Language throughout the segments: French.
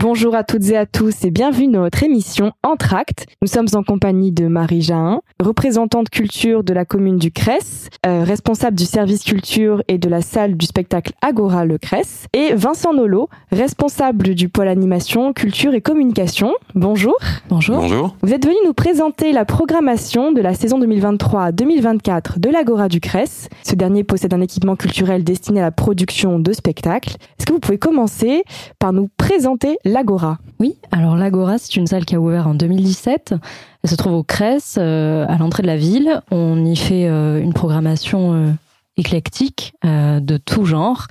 Bonjour à toutes et à tous et bienvenue dans notre émission Entracte. Nous sommes en compagnie de Marie Jahin, représentante culture de la commune du Cresse, euh, responsable du service culture et de la salle du spectacle Agora Le Cresse, et Vincent Nolo, responsable du pôle animation, culture et communication. Bonjour. Bonjour. Bonjour. Vous êtes venu nous présenter la programmation de la saison 2023-2024 de l'Agora du Cresse. Ce dernier possède un équipement culturel destiné à la production de spectacles. Est-ce que vous pouvez commencer par nous présenter l'Agora Oui, alors l'Agora, c'est une salle qui a ouvert en 2017. Elle se trouve au Cresse, euh, à l'entrée de la ville. On y fait euh, une programmation euh, éclectique de tout genre.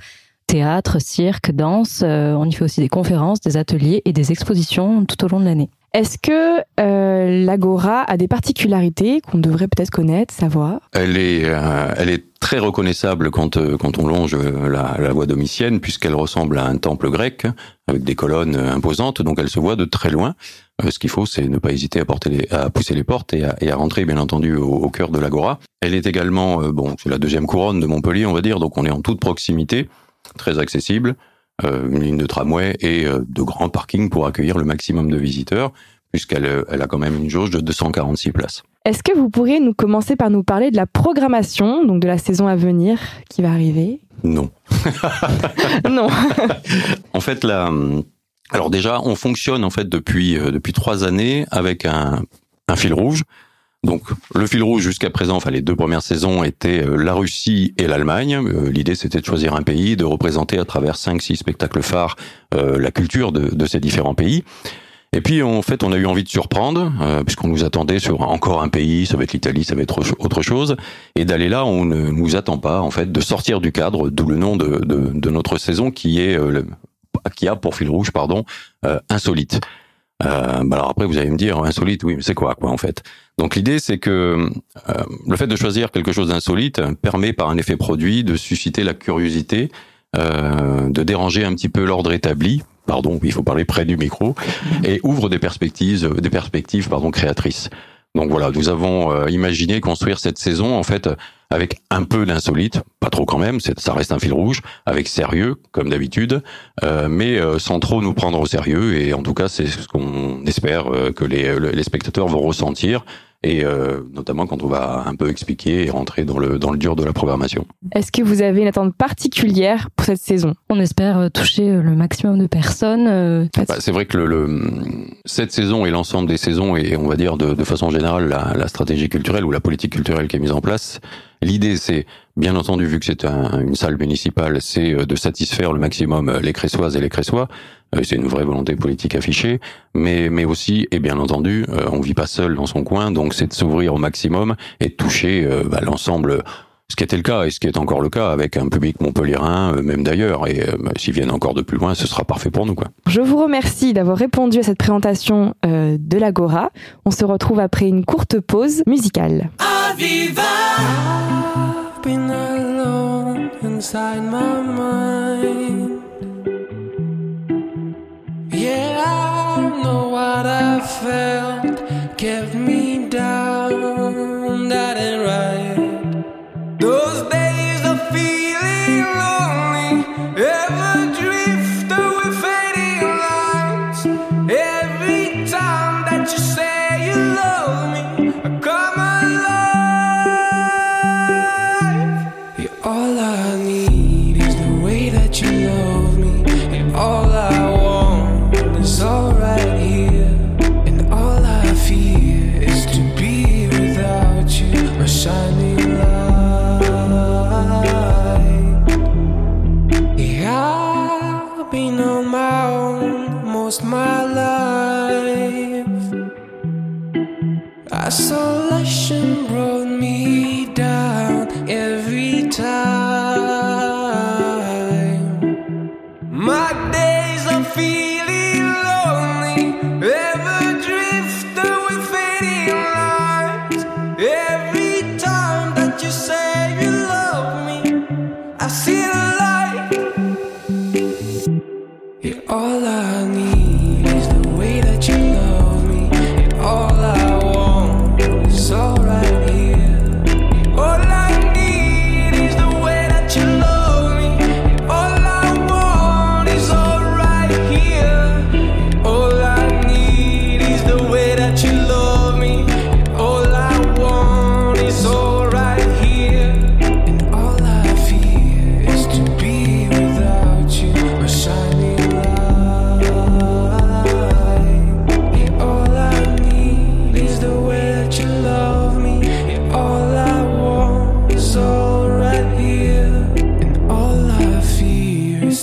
Théâtre, cirque, danse. On y fait aussi des conférences, des ateliers et des expositions tout au long de l'année. Est-ce que euh, l'Agora a des particularités qu'on devrait peut-être connaître, savoir? Elle est, euh, elle est très reconnaissable quand, euh, quand on longe euh, la, la voie domitienne, puisqu'elle ressemble à un temple grec, avec des colonnes euh, imposantes, donc elle se voit de très loin. Euh, ce qu'il faut, c'est ne pas hésiter à, porter les, à pousser les portes et à, et à rentrer, bien entendu, au, au cœur de l'Agora. Elle est également, bon, c'est la deuxième couronne de Montpellier, on va dire, donc on est en toute proximité, très accessible, une ligne de tramway et euh, de grands parkings pour accueillir le maximum de visiteurs, puisqu'elle euh, elle a quand même une jauge de 246 places. Est-ce que vous pourriez nous commencer par nous parler de la programmation, donc de la saison à venir qui va arriver? Non. Non. En fait, là, alors déjà, on fonctionne en fait depuis euh, depuis trois années avec un, un fil rouge. Donc le fil rouge jusqu'à présent, enfin les deux premières saisons étaient euh, la Russie et l'Allemagne. Euh, L'idée c'était de choisir un pays, de représenter à travers cinq six spectacles phares euh, la culture de, ces différents pays. Et puis en fait, on a eu envie de surprendre puisqu'on nous attendait sur encore un pays, ça va être l'Italie, ça va être autre chose, et d'aller là, on ne nous attend pas en fait de sortir du cadre, d'où le nom de, notre saison qui est qui a pour fil rouge, pardon, insolite. Euh, bah alors après, vous allez me dire insolite, oui, mais c'est quoi, quoi en fait? Donc l'idée, c'est que euh, le fait de choisir quelque chose d'insolite permet, par un effet produit, de susciter la curiosité, euh, de déranger un petit peu l'ordre établi. Pardon, il faut parler près du micro et ouvre des perspectives, des perspectives, pardon, créatrices. Donc voilà, nous avons euh, imaginé construire cette saison en fait avec un peu d'insolite, pas trop quand même, ça reste un fil rouge, avec sérieux comme d'habitude, euh, mais euh, sans trop nous prendre au sérieux. Et en tout cas, c'est ce qu'on espère que les, le- les spectateurs vont ressentir, et euh, notamment quand on va un peu expliquer et rentrer dans le dans le dur de la programmation. Est-ce que vous avez une attente particulière pour cette saison? On espère euh, toucher euh, le maximum de personnes. euh, Bah, c'est vrai que le, le- cette saison et l'ensemble des saisons et on va dire de, de façon générale la, la stratégie culturelle ou la politique culturelle qui est mise en place, l'idée c'est bien entendu vu que c'est un- une salle municipale, c'est euh, de satisfaire le maximum euh, les Cressoises et les Cressois. Euh, C'est une vraie volonté politique affichée, mais mais aussi et bien entendu, on vit pas seul dans son coin, donc c'est de s'ouvrir au maximum et de toucher bah, l'ensemble. Ce qui était le cas et ce qui est encore le cas avec un public montpelliérain, euh, même d'ailleurs. Et euh, bah, s'ils viennent encore de plus loin, ce sera parfait pour nous, quoi. Je vous remercie d'avoir répondu à cette présentation euh, de l'Agora. On se retrouve après une courte pause musicale. Aviva I've been alone inside my mind Yeah, I know what I felt Kept me Isolation brought me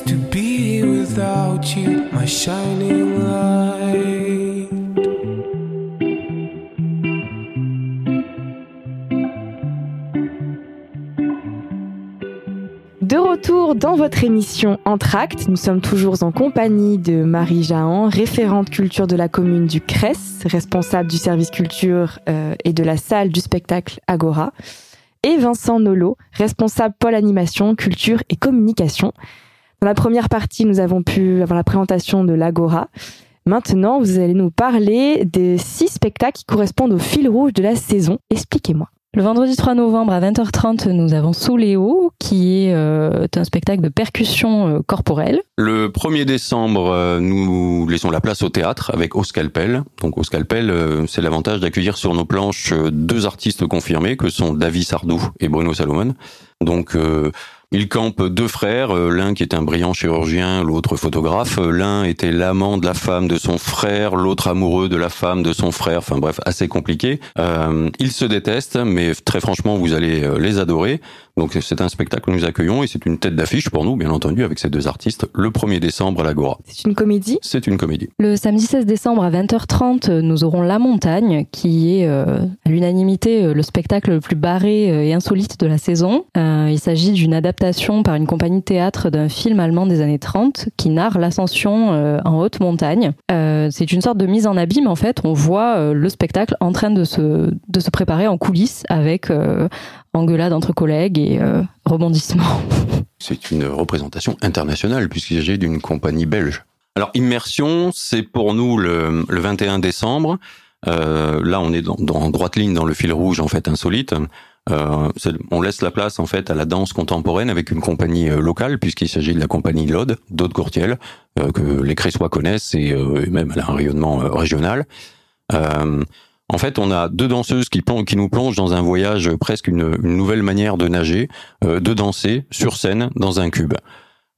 to be without you, my shining light. De retour dans votre émission Entracte, nous sommes toujours en compagnie de Marie Jahan, référente culture de la commune du Cresse, responsable du service culture euh, et de la salle du spectacle Agora et Vincent Nolo, responsable pôle animation, culture et communication. Dans la première partie, nous avons pu avoir la présentation de l'Agora. Maintenant, vous allez nous parler des six spectacles qui correspondent au fil rouge de la saison. Expliquez-moi. Le vendredi 3 novembre à 20h30, nous avons Souléo, qui est euh, un spectacle de percussion euh, corporelle. Le 1er décembre, euh, nous laissons la place au théâtre avec Au Scalpel. Donc Au Scalpel, euh, c'est l'avantage d'accueillir sur nos planches euh, deux artistes confirmés que sont David Sardou et Bruno Salomon. Donc euh, ils campent deux frères, euh, l'un qui est un brillant chirurgien, l'autre photographe. Euh, L'un était l'amant de la femme de son frère, l'autre amoureux de la femme de son frère. Enfin bref, assez compliqué. Euh, ils se détestent, mais très franchement, vous allez les adorer. Donc c'est un spectacle que nous accueillons et c'est une tête d'affiche pour nous, bien entendu, avec ces deux artistes, le 1er décembre à l'Agora. C'est une comédie? C'est une comédie. Le samedi 16 décembre à 20h30, nous aurons La Montagne, qui est euh, à l'unanimité euh, le spectacle le plus barré euh, et insolite de la saison. Euh, il s'agit d'une adaptation par une compagnie de théâtre d'un film allemand des années 30 qui narre l'ascension euh, en haute montagne. Euh, c'est une sorte de mise en abîme en fait. On voit le spectacle en train de se, de se préparer en coulisses avec euh, engueulade entre collègues et euh, rebondissements. C'est une représentation internationale puisqu'il s'agit d'une compagnie belge. Alors Immersion, c'est pour nous le, le 21 décembre. Euh, là, on est dans, dans- en droite ligne dans le fil rouge en fait insolite. Euh, on laisse la place en fait à la danse contemporaine avec une compagnie euh, locale puisqu'il s'agit de la compagnie Lode, d'Aude Courtiel, que les Cressois connaissent et, et même elle a un rayonnement régional. En fait, on a deux danseuses qui, qui nous plongent dans un voyage euh, presque une, une nouvelle manière de nager, euh, de danser sur scène dans un cube.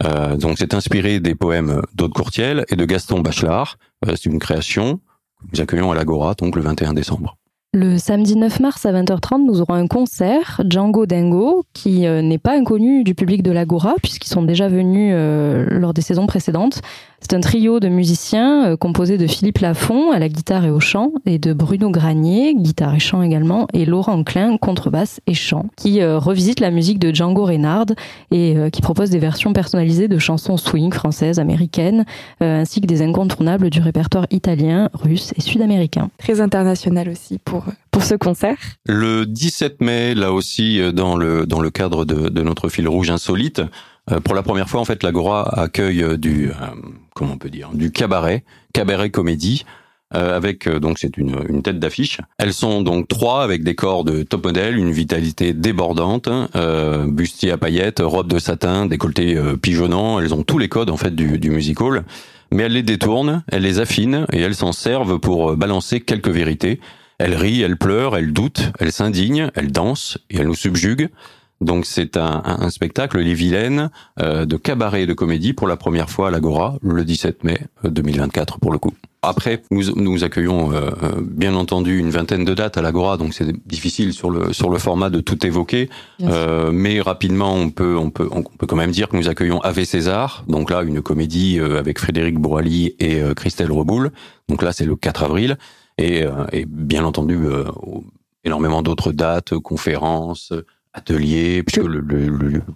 Euh, donc c'est inspiré des poèmes d'Aude Courtiel et de Gaston Bachelard. Euh, c'est une création que nous accueillons à l'Agora, donc le 21 décembre. Le samedi 9 mars à 20h30, nous aurons un concert, Django Dingo, qui euh, n'est pas inconnu du public de l'Agora, puisqu'ils sont déjà venus lors des saisons précédentes. C'est un trio de musiciens euh, composé de Philippe Lafont à la guitare et au chant, et de Bruno Granier, guitare et chant également, et Laurent Klein, contrebasse et chant, qui euh, revisite la musique de Django Reinhardt et euh, qui propose des versions personnalisées de chansons swing françaises, américaines, euh, ainsi que des incontournables du répertoire italien, russe et sud-américain. Très international aussi pour, pour ce concert. Le 17 mai, là aussi, dans le, dans le cadre de, de notre fil rouge insolite, pour la première fois, en fait, l'Agora accueille euh, du, euh, comment on peut dire, du cabaret, cabaret comédie, euh, avec euh, donc c'est une, tête d'affiche. Elles sont donc trois avec des corps de top modèle, une vitalité débordante, euh, bustier à paillettes, robe de satin, décolleté euh, pigeonnant. Elles ont tous les codes en fait du, du music mais elles les détournent, elles les affinent et elles s'en servent pour euh, balancer quelques vérités. Elles rient, elles pleurent, elles doutent, elles s'indignent, elles dansent et elles nous subjuguent. Donc c'est un, un, un spectacle, Les Vilaines, euh, de cabaret et de comédie pour la première fois à l'Agora, le 17 mai euh, 2024 pour le coup. Après, nous, nous accueillons euh, euh, bien entendu une vingtaine de dates à l'Agora, donc c'est difficile sur le sur le format de tout évoquer. Euh, mais rapidement, on peut on peut on peut quand même dire que nous accueillons Ave César, donc là une comédie euh, avec Frédéric Bourali et euh, Christelle Reboul. Donc là c'est le 4 avril et, euh, et bien entendu euh, énormément d'autres dates, conférences, ateliers, puisque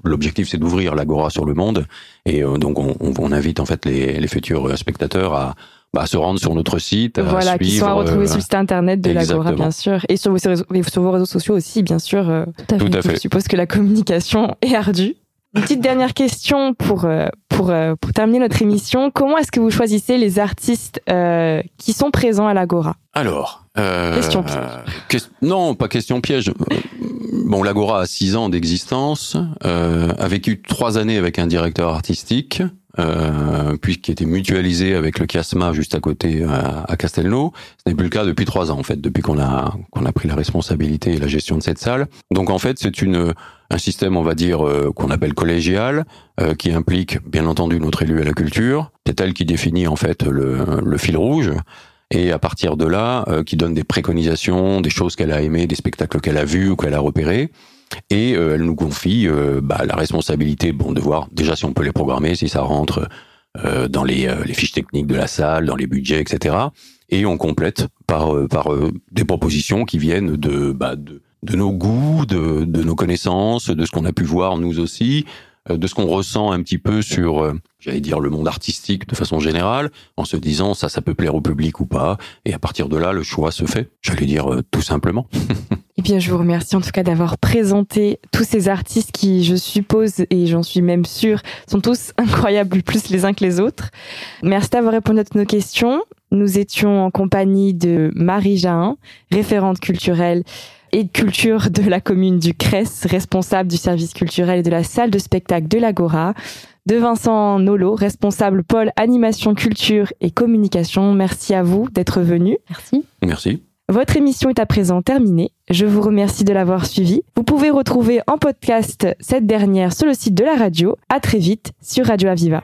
l'objectif c'est d'ouvrir l'agora sur le monde et euh, donc on, on- on invite en fait les, les futurs spectateurs à, bah, à se rendre sur notre site, à Voilà, qui suivre. sont à retrouver euh, sur le site internet de l'Agora, bien sûr. Et sur vos, réseaux, et sur vos réseaux sociaux aussi, bien sûr. euh, Tout à Tout fait. à Je suppose que la communication est ardue. Une petite dernière question pour, euh, pour, euh, pour terminer notre émission. Comment est-ce que vous choisissez les artistes euh, qui sont présents à l'Agora? Alors, euh, Question piège. non, pas question piège. Euh, Bon, l'Agora a six ans d'existence, euh, a vécu trois années avec un directeur artistique, euh, puis qui était mutualisé avec le Chiasma juste à côté à, à Castelnau. Ce n'est plus le cas depuis trois ans en fait, depuis qu'on a qu'on a pris la responsabilité et la gestion de cette salle. Donc en fait, c'est une un système, on va dire, euh, qu'on appelle collégial, euh, qui implique bien entendu notre élu à la culture. C'est elle qui définit en fait le, le fil rouge et à partir de là, euh, qui donne des préconisations, des choses qu'elle a aimées, des spectacles qu'elle a vus ou qu'elle a repérés. Et euh, elle nous confie euh, bah, la responsabilité bon, de voir déjà si on peut les programmer, si ça rentre euh, dans les, euh, les fiches techniques de la salle, dans les budgets, etc. Et on complète par, par des propositions qui viennent de, bah, de, de nos goûts, de, de nos connaissances, de ce qu'on a pu voir nous aussi, de ce qu'on ressent un petit peu sur, euh, j'allais dire, le monde artistique de façon générale, en se disant ça, ça peut plaire au public ou pas. Et à partir de là, le choix se fait. J'allais dire euh, tout simplement. Eh bien, je vous remercie en tout cas d'avoir présenté tous ces artistes qui, je suppose, et j'en suis même sûre, sont tous incroyables plus les uns que les autres. Merci d'avoir répondu à toutes nos questions. Nous étions en compagnie de Marie Jahin, référente culturelle et de culture de la commune du Cresse, responsable du service culturel et de la salle de spectacle de l'Agora, de Vincent Nolo, responsable pôle animation, culture et communication. Merci à vous d'être venu. Merci. Merci. Votre émission est à présent terminée. Je vous remercie de l'avoir suivie. Vous pouvez retrouver en podcast cette dernière sur le site de la radio. À très vite sur Radio Aviva.